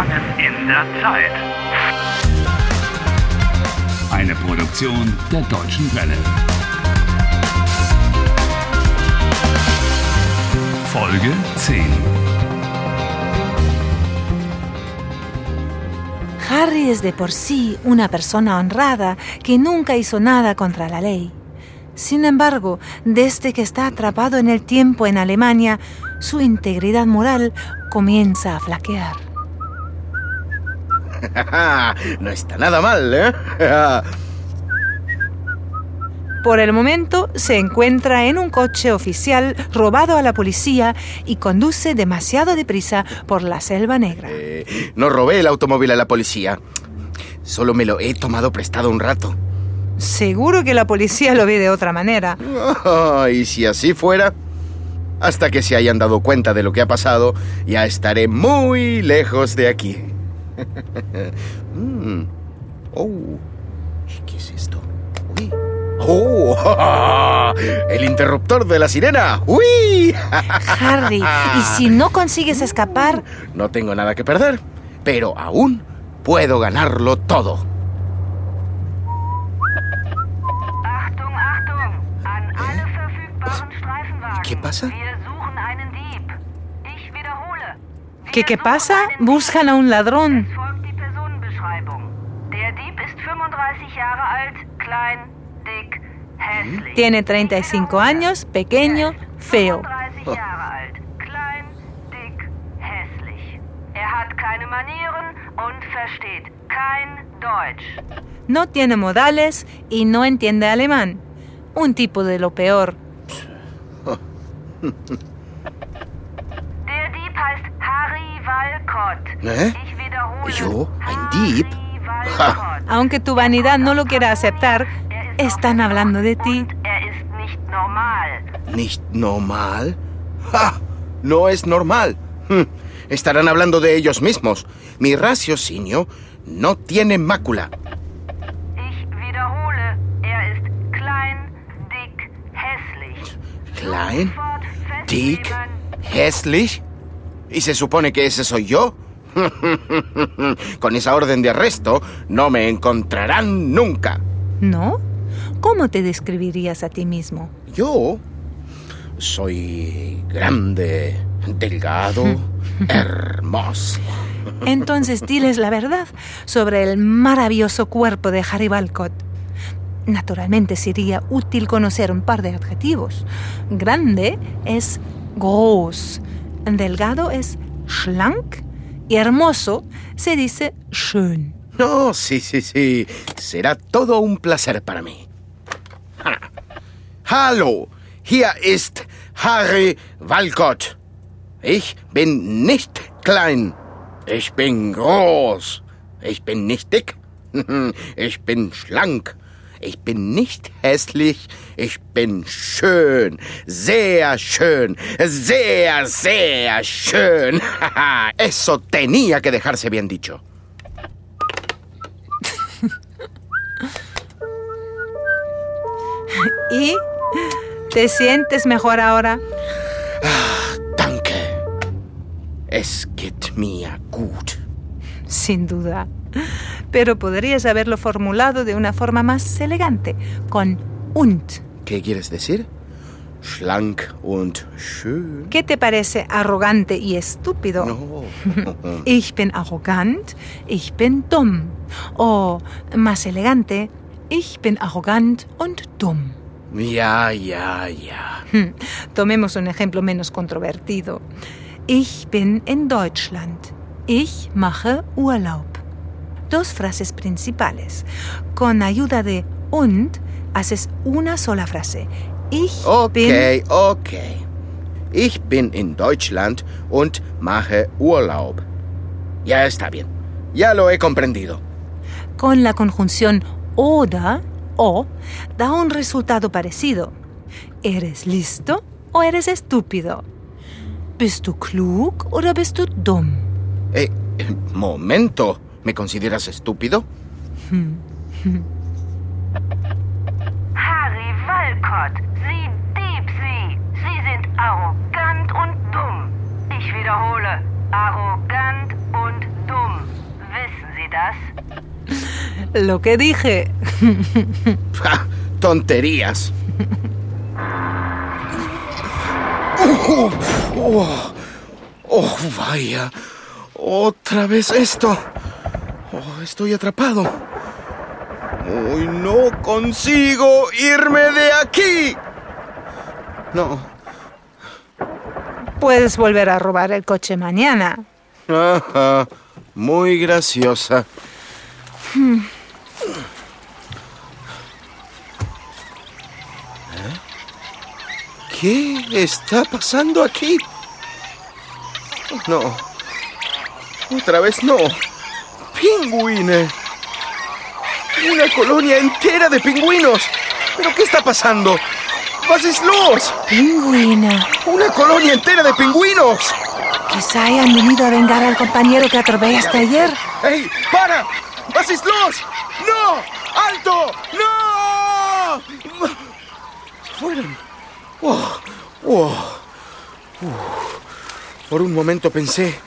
Gefangen in der Zeit. Eine Produktion der Deutschen Welle. Folge 10. Harry es de por sí una persona honrada que nunca hizo nada contra la ley. Sin embargo, desde que está atrapado en el tiempo en Alemania, su integridad moral comienza a flaquear. no está nada mal, ¿eh? Por el momento se encuentra en un coche oficial robado a la policía y conduce demasiado deprisa por la selva negra. Eh, no robé el automóvil a la policía. Solo me lo he tomado prestado un rato. Seguro que la policía lo ve de otra manera. Oh, y si así fuera, hasta que se hayan dado cuenta de lo que ha pasado, ya estaré muy lejos de aquí. Mm. Oh, ¿qué es esto? Uy. ¡Oh! ¡El interruptor de la sirena! ¡Uy! Harry, ¿y si no consigues escapar? No tengo nada que perder, pero aún puedo ganarlo todo. ¿Qué pasa? Wir suchen einen Dieb. Ich wiederhole. Wir ¿Qué, pasa? Buscan a un ladrón. Es folgt die Personenbeschreibung. Der Dieb ist 35 Jahre alt, klein, dick, hässlich. Tiene 35 años, pequeño, feo. 35 Jahre alt, klein, dick, hässlich. Hat keine Manieren und versteht kein Deutsch. No tiene modales y no entiende alemán. Un tipo de lo peor. Der Dieb heißt Harry Walcott. ¿Eh? ¿Yo? ¿Ein Dieb? Ja. Aunque tu vanidad no lo quiera aceptar, Er están hablando de ti. Er nicht normal. ¡Ja! No es normal. Hm, Estarán hablando de ellos mismos. Mi raciocinio no tiene mácula. Ich wiederhole. Er ist klein, dick, hässlich. ¿Y se supone que ese soy yo? Con esa orden de arresto no me encontrarán nunca. ¿No? ¿Cómo te describirías a ti mismo? Yo soy grande, delgado, hermoso. Entonces diles la verdad sobre el maravilloso cuerpo de Harry Walcott. Naturalmente sería útil conocer un par de adjetivos. Grande es groß, delgado es schlank y hermoso se dice schön. No, sí, sí, sí. Será todo un placer para mí. Ha. Hallo, hier ist Harry Walcott. Ich bin nicht klein. Ich bin groß. Ich bin nicht dick. Ich bin schlank. Ich bin nicht hässlich. Ich bin schön. Sehr schön. Sehr, sehr schön. Eso tenía que dejarse bien dicho. ¿Y te sientes mejor ahora? Danke. Es geht mir gut. Sin duda. Pero podrías haberlo formulado de una forma más elegante, con und. ¿Qué quieres decir? Schlank und schön. ¿Qué te parece arrogante y estúpido? No. Ich bin arrogant, ich bin dumm. O más elegante, ich bin arrogant und dumm. Ja, ja, ja. Hm, Tomemos un ejemplo menos controvertido. Ich bin in Deutschland. Ich mache Urlaub. Dos frases principales. Con ayuda de und haces una sola frase. Ich bin Okay, okay. Ich bin in Deutschland und mache Urlaub. Ya está bien. Ya lo he comprendido. con la conjunción oder o da un resultado parecido. ¿Eres listo o eres estúpido? ¿Bist du klug oder bist du dumm? Eh, momento. ¿Me consideras estúpido? Harry Walcott, Sie Dieb, Sie. Sie sind arrogant und dumm. Ich wiederhole, arrogant und dumm. das? Lo que dije. Ja, tonterías. Oh, oh, oh, vaya. Otra vez esto. Oh, estoy atrapado. Uy, no consigo irme de aquí. No. Puedes volver a robar el coche mañana. Ajá, muy graciosa. ¿Eh? ¿Qué está pasando aquí? No. Otra vez no. Pingüine. Una colonia entera de pingüinos. ¿Pero qué está pasando? Los? Pingüina. Una colonia entera de pingüinos. Quizá hayan venido a vengar al compañero que atropellaste ayer. ¡Ey! ¡Para! Los? ¡No! ¡Alto! ¡No! Fueron. Oh, oh. Por un momento pensé,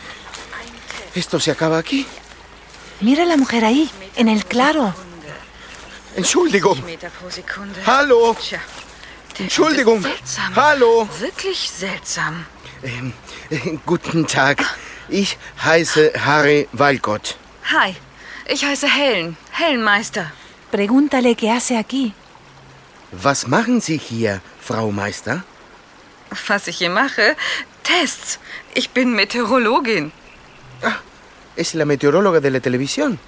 ¿esto se acaba aquí? Mira a la mujer ahí, en el claro. Entschuldigung. Hallo. Entschuldigung. Hallo. Wirklich seltsam. Ähm, äh, guten Tag. Ich heiße Harry Walcott. Hi, ich heiße Helen. Hellenmeister. Pregúntale qué hace aquí. Was machen Sie hier, Frau Meister? Was ich hier mache? Tests. Ich bin Meteorologin. Es la meteoróloga de la televisión.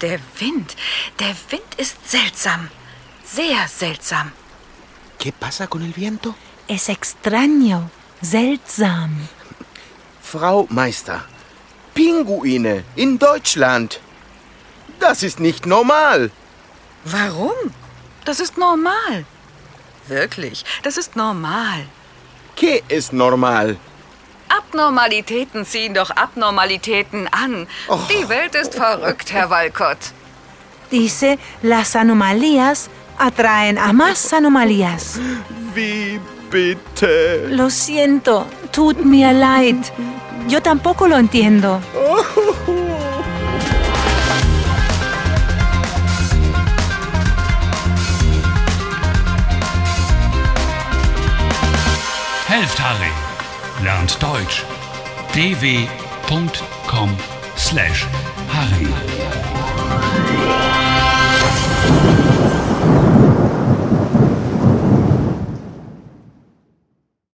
Der Wind. Der Wind ist seltsam. Sehr seltsam. ¿Qué pasa con el viento? Es extraño, seltsam. Frau Meister, Pinguine in Deutschland. Das ist nicht normal. Warum? Das ist normal. Wirklich, das ist normal. ¿Qué es normal? Abnormalitäten ziehen doch Abnormalitäten an. Och. Die Welt ist verrückt, Herr Walcott. Dice, las anomalías atraen a más anomalías. Wie bitte? Lo siento, tut mir leid. Yo tampoco lo entiendo. Helft Harry. Lernt Deutsch. dw.com/harry.